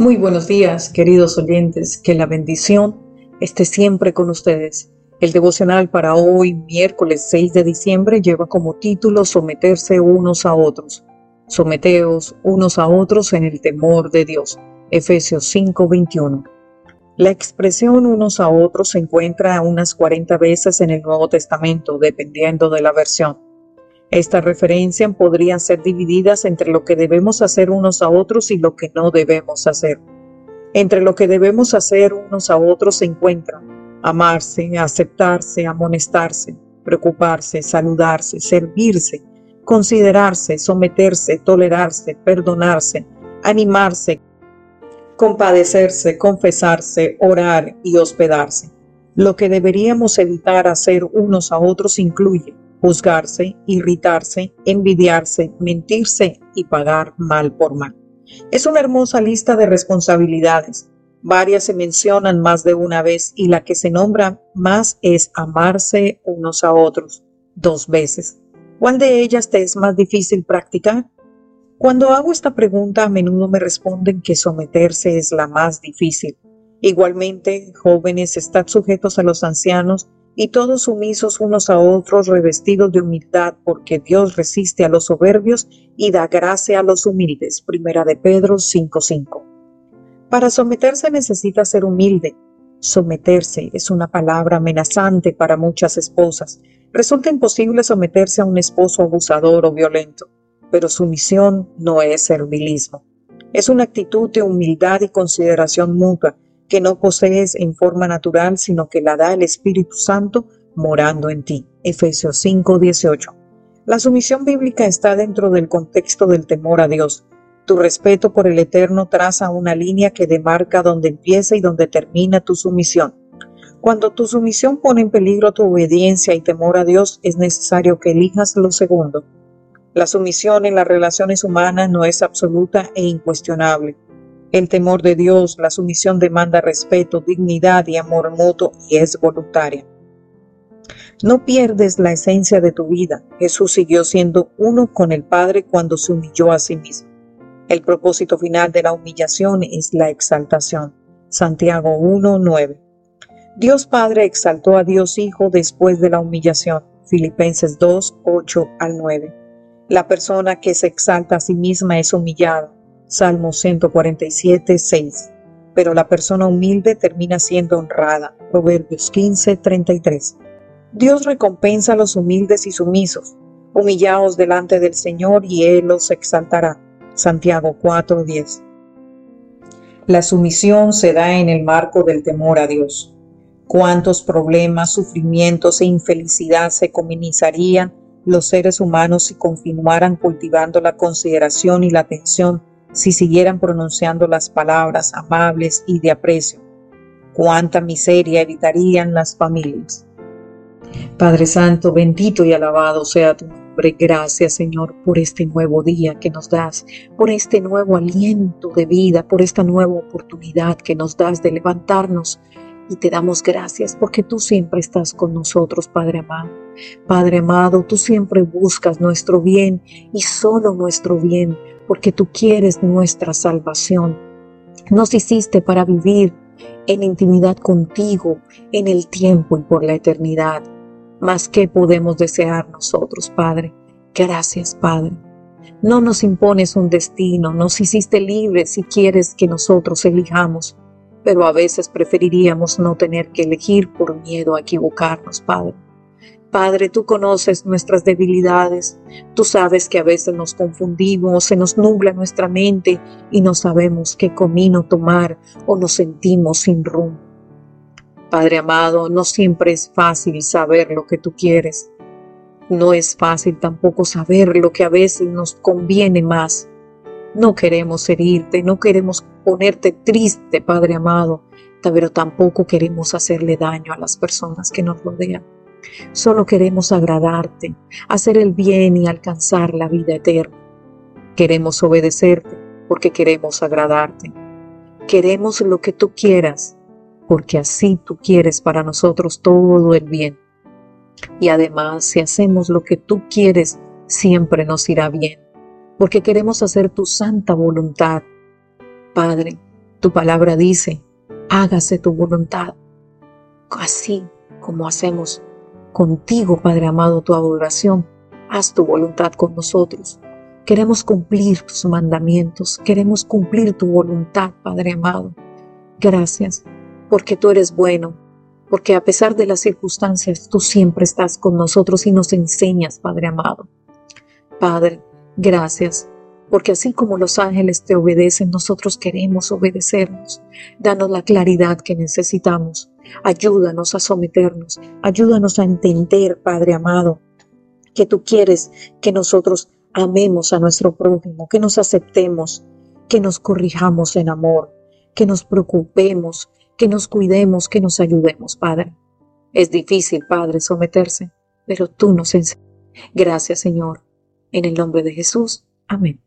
Muy buenos días, queridos oyentes, que la bendición esté siempre con ustedes. El devocional para hoy, miércoles 6 de diciembre, lleva como título Someterse unos a otros. Someteos unos a otros en el temor de Dios. Efesios 5:21. La expresión unos a otros se encuentra unas 40 veces en el Nuevo Testamento, dependiendo de la versión. Estas referencias podrían ser divididas entre lo que debemos hacer unos a otros y lo que no debemos hacer. Entre lo que debemos hacer unos a otros se encuentran amarse, aceptarse, amonestarse, preocuparse, saludarse, servirse, considerarse, someterse, tolerarse, perdonarse, animarse, compadecerse, confesarse, orar y hospedarse. Lo que deberíamos evitar hacer unos a otros incluye juzgarse, irritarse, envidiarse, mentirse y pagar mal por mal. Es una hermosa lista de responsabilidades. Varias se mencionan más de una vez y la que se nombra más es amarse unos a otros, dos veces. ¿Cuál de ellas te es más difícil practicar? Cuando hago esta pregunta a menudo me responden que someterse es la más difícil. Igualmente, jóvenes están sujetos a los ancianos y todos sumisos unos a otros revestidos de humildad, porque Dios resiste a los soberbios y da gracia a los humildes. Primera de Pedro 5:5. Para someterse necesita ser humilde. Someterse es una palabra amenazante para muchas esposas. Resulta imposible someterse a un esposo abusador o violento, pero sumisión no es servilismo. Es una actitud de humildad y consideración mutua que no posees en forma natural, sino que la da el Espíritu Santo morando en ti. Efesios 5:18. La sumisión bíblica está dentro del contexto del temor a Dios. Tu respeto por el Eterno traza una línea que demarca donde empieza y donde termina tu sumisión. Cuando tu sumisión pone en peligro tu obediencia y temor a Dios, es necesario que elijas lo segundo. La sumisión en las relaciones humanas no es absoluta e incuestionable. El temor de Dios, la sumisión demanda respeto, dignidad y amor mutuo y es voluntaria. No pierdes la esencia de tu vida. Jesús siguió siendo uno con el Padre cuando se humilló a sí mismo. El propósito final de la humillación es la exaltación. Santiago 1:9. Dios Padre exaltó a Dios Hijo después de la humillación. Filipenses 2, 8 al 9. La persona que se exalta a sí misma es humillada. Salmo 147, 6. Pero la persona humilde termina siendo honrada. Proverbios 15, 33. Dios recompensa a los humildes y sumisos. Humillaos delante del Señor y Él los exaltará. Santiago 4, 10. La sumisión se da en el marco del temor a Dios. Cuántos problemas, sufrimientos e infelicidad se cominizarían los seres humanos si continuaran cultivando la consideración y la atención si siguieran pronunciando las palabras amables y de aprecio. Cuánta miseria evitarían las familias. Padre Santo, bendito y alabado sea tu nombre. Gracias, Señor, por este nuevo día que nos das, por este nuevo aliento de vida, por esta nueva oportunidad que nos das de levantarnos. Y te damos gracias porque tú siempre estás con nosotros, Padre amado. Padre amado, tú siempre buscas nuestro bien y solo nuestro bien porque tú quieres nuestra salvación. Nos hiciste para vivir en intimidad contigo en el tiempo y por la eternidad. Más que podemos desear nosotros, Padre. Gracias, Padre. No nos impones un destino, nos hiciste libres si quieres que nosotros elijamos, pero a veces preferiríamos no tener que elegir por miedo a equivocarnos, Padre. Padre, tú conoces nuestras debilidades, tú sabes que a veces nos confundimos, se nos nubla nuestra mente y no sabemos qué camino tomar o nos sentimos sin rumbo. Padre amado, no siempre es fácil saber lo que tú quieres. No es fácil tampoco saber lo que a veces nos conviene más. No queremos herirte, no queremos ponerte triste, Padre amado, pero tampoco queremos hacerle daño a las personas que nos rodean. Solo queremos agradarte, hacer el bien y alcanzar la vida eterna. Queremos obedecerte porque queremos agradarte. Queremos lo que tú quieras porque así tú quieres para nosotros todo el bien. Y además, si hacemos lo que tú quieres, siempre nos irá bien, porque queremos hacer tu santa voluntad. Padre, Tu palabra dice, hágase tu voluntad, así como hacemos contigo, Padre amado, tu adoración. Haz tu voluntad con nosotros. Queremos cumplir tus mandamientos, queremos cumplir tu voluntad, Padre amado. Gracias, porque tú eres bueno, porque a pesar de las circunstancias, tú siempre estás con nosotros y nos enseñas, Padre amado. Padre, gracias, porque así como los ángeles te obedecen, nosotros queremos obedecernos. Danos la claridad que necesitamos. Ayúdanos a someternos, ayúdanos a entender, Padre amado, que tú quieres que nosotros amemos a nuestro prójimo, que nos aceptemos, que nos corrijamos en amor, que nos preocupemos, que nos cuidemos, que nos ayudemos, Padre. Es difícil, Padre, someterse, pero tú nos enseñas. Gracias, Señor. En el nombre de Jesús. Amén.